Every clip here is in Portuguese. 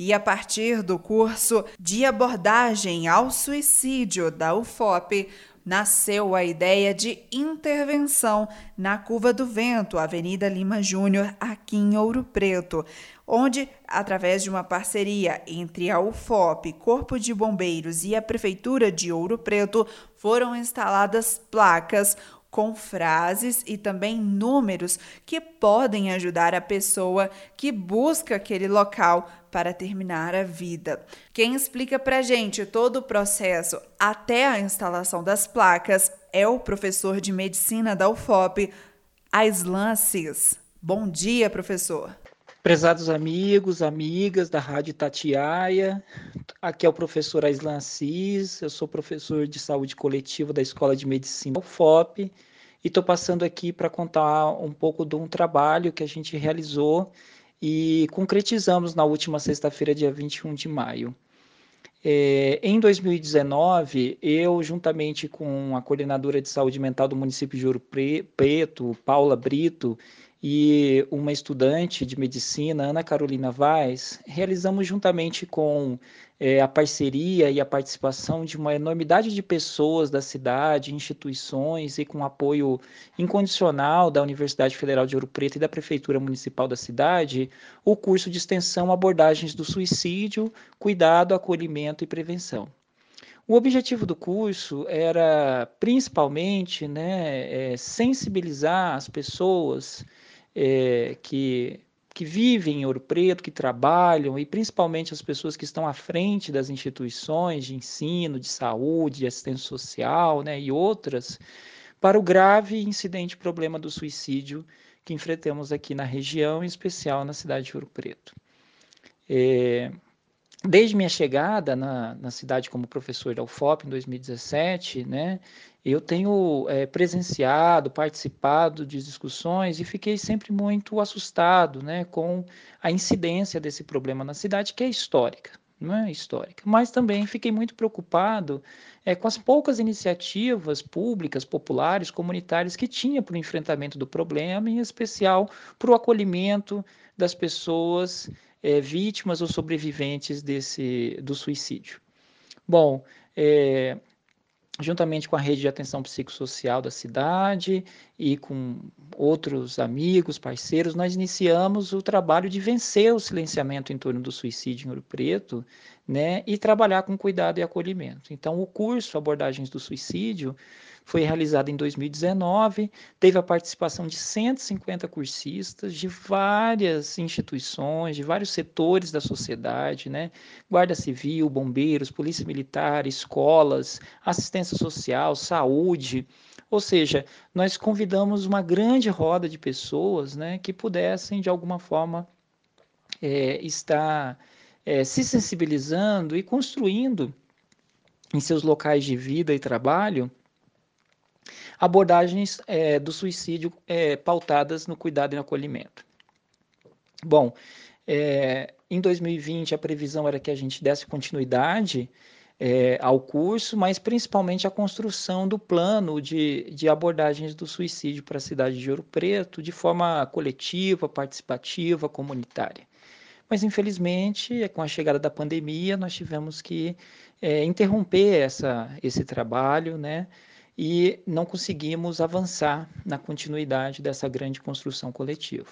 E a partir do curso de abordagem ao suicídio da UFOP, nasceu a ideia de intervenção na Curva do Vento, Avenida Lima Júnior, aqui em Ouro Preto, onde, através de uma parceria entre a UFOP, Corpo de Bombeiros e a Prefeitura de Ouro Preto, foram instaladas placas com frases e também números que podem ajudar a pessoa que busca aquele local para terminar a vida. Quem explica para gente todo o processo até a instalação das placas é o professor de medicina da UFOP, Aislan Assis. Bom dia, professor. Prezados amigos, amigas da Rádio Tatiaia, aqui é o professor Aislan Assis, eu sou professor de saúde coletiva da Escola de Medicina UFOP e estou passando aqui para contar um pouco de um trabalho que a gente realizou e concretizamos na última sexta-feira, dia 21 de maio. É, em 2019, eu, juntamente com a coordenadora de saúde mental do município de Ouro Preto, Paula Brito, e uma estudante de medicina, Ana Carolina Vaz, realizamos juntamente com é, a parceria e a participação de uma enormidade de pessoas da cidade, instituições e com apoio incondicional da Universidade Federal de Ouro Preto e da Prefeitura Municipal da cidade, o curso de extensão Abordagens do Suicídio, Cuidado, Acolhimento e Prevenção. O objetivo do curso era principalmente né, é, sensibilizar as pessoas é, que, que vivem em Ouro Preto, que trabalham, e principalmente as pessoas que estão à frente das instituições de ensino, de saúde, de assistência social né, e outras, para o grave incidente problema do suicídio que enfrentamos aqui na região, em especial na cidade de Ouro Preto. É, desde minha chegada na, na cidade como professor da UFOP em 2017, né, eu tenho é, presenciado, participado de discussões e fiquei sempre muito assustado né, com a incidência desse problema na cidade, que é histórica, não é histórica. Mas também fiquei muito preocupado é, com as poucas iniciativas públicas, populares, comunitárias que tinha para o enfrentamento do problema, em especial para o acolhimento das pessoas é, vítimas ou sobreviventes desse, do suicídio. Bom, é, juntamente com a rede de atenção psicossocial da cidade e com outros amigos, parceiros, nós iniciamos o trabalho de vencer o silenciamento em torno do suicídio em Ouro Preto, né, e trabalhar com cuidado e acolhimento. Então, o curso Abordagens do Suicídio foi realizado em 2019, teve a participação de 150 cursistas de várias instituições, de vários setores da sociedade, né? Guarda Civil, bombeiros, Polícia Militar, escolas, assistência social, saúde. Ou seja, nós convidamos uma grande roda de pessoas né, que pudessem, de alguma forma, é, estar é, se sensibilizando e construindo em seus locais de vida e trabalho abordagens é, do suicídio é, pautadas no cuidado e no acolhimento. Bom, é, em 2020 a previsão era que a gente desse continuidade é, ao curso, mas principalmente a construção do plano de, de abordagens do suicídio para a cidade de Ouro Preto de forma coletiva, participativa, comunitária. Mas, infelizmente, com a chegada da pandemia, nós tivemos que é, interromper essa, esse trabalho, né? E não conseguimos avançar na continuidade dessa grande construção coletiva.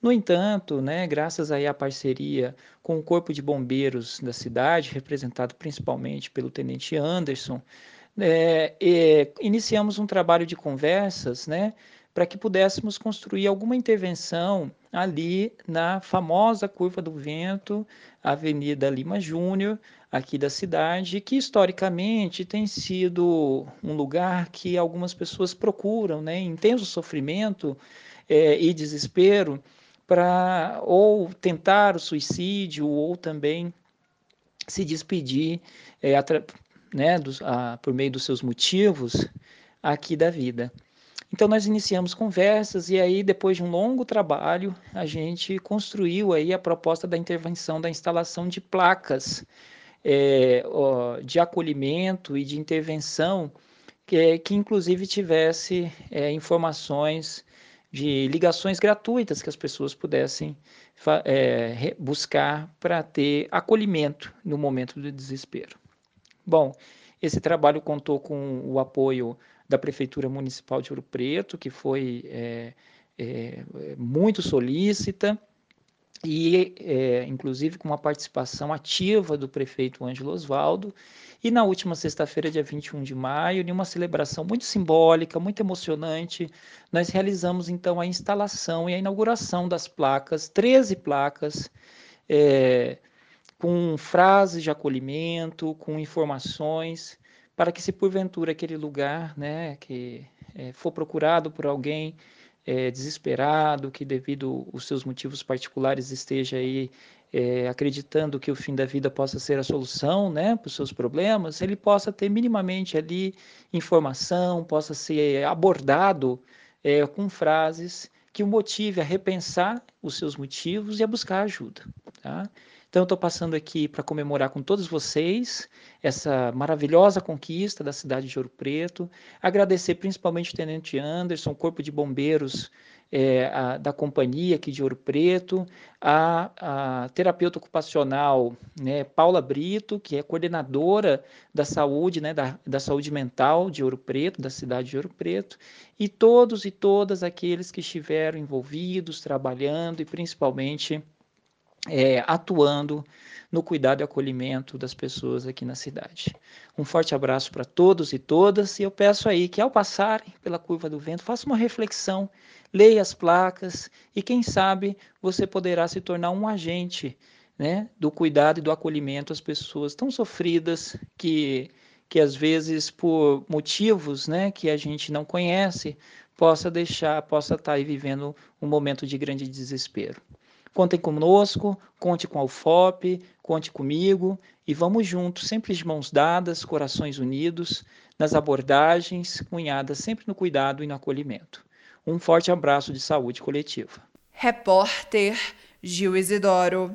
No entanto, né, graças aí à parceria com o Corpo de Bombeiros da cidade, representado principalmente pelo Tenente Anderson, é, é, iniciamos um trabalho de conversas né, para que pudéssemos construir alguma intervenção ali na famosa Curva do Vento, Avenida Lima Júnior, aqui da cidade, que historicamente tem sido um lugar que algumas pessoas procuram, né, intenso sofrimento é, e desespero, para ou tentar o suicídio ou também se despedir é, né, dos, a, por meio dos seus motivos aqui da vida. Então nós iniciamos conversas e aí depois de um longo trabalho a gente construiu aí a proposta da intervenção da instalação de placas é, ó, de acolhimento e de intervenção que, que inclusive tivesse é, informações de ligações gratuitas que as pessoas pudessem é, buscar para ter acolhimento no momento do desespero. Bom, esse trabalho contou com o apoio da Prefeitura Municipal de Ouro Preto, que foi é, é, muito solícita, e é, inclusive com uma participação ativa do prefeito Ângelo Osvaldo. E na última sexta-feira, dia 21 de maio, em uma celebração muito simbólica, muito emocionante, nós realizamos então a instalação e a inauguração das placas, 13 placas, é, com frases de acolhimento, com informações, para que se porventura aquele lugar né, que é, for procurado por alguém é, desesperado, que devido aos seus motivos particulares esteja aí é, acreditando que o fim da vida possa ser a solução né, para os seus problemas, ele possa ter minimamente ali informação, possa ser abordado é, com frases que o motive a repensar os seus motivos e a buscar ajuda. Tá? Então, eu estou passando aqui para comemorar com todos vocês essa maravilhosa conquista da cidade de Ouro Preto. Agradecer principalmente o Tenente Anderson, o Corpo de Bombeiros é, a, da companhia aqui de Ouro Preto, a, a terapeuta ocupacional né, Paula Brito, que é coordenadora da saúde, né, da, da saúde mental de Ouro Preto, da cidade de Ouro Preto, e todos e todas aqueles que estiveram envolvidos, trabalhando e principalmente é, atuando no cuidado e acolhimento das pessoas aqui na cidade. Um forte abraço para todos e todas, e eu peço aí que ao passarem pela curva do vento, faça uma reflexão, leia as placas e quem sabe você poderá se tornar um agente né, do cuidado e do acolhimento às pessoas tão sofridas que que às vezes por motivos né, que a gente não conhece, possa deixar, possa estar aí vivendo um momento de grande desespero. Contem conosco, conte com a UFOP, conte comigo e vamos juntos, sempre de mãos dadas, corações unidos, nas abordagens, cunhadas sempre no cuidado e no acolhimento. Um forte abraço de saúde coletiva. Repórter Gil Isidoro.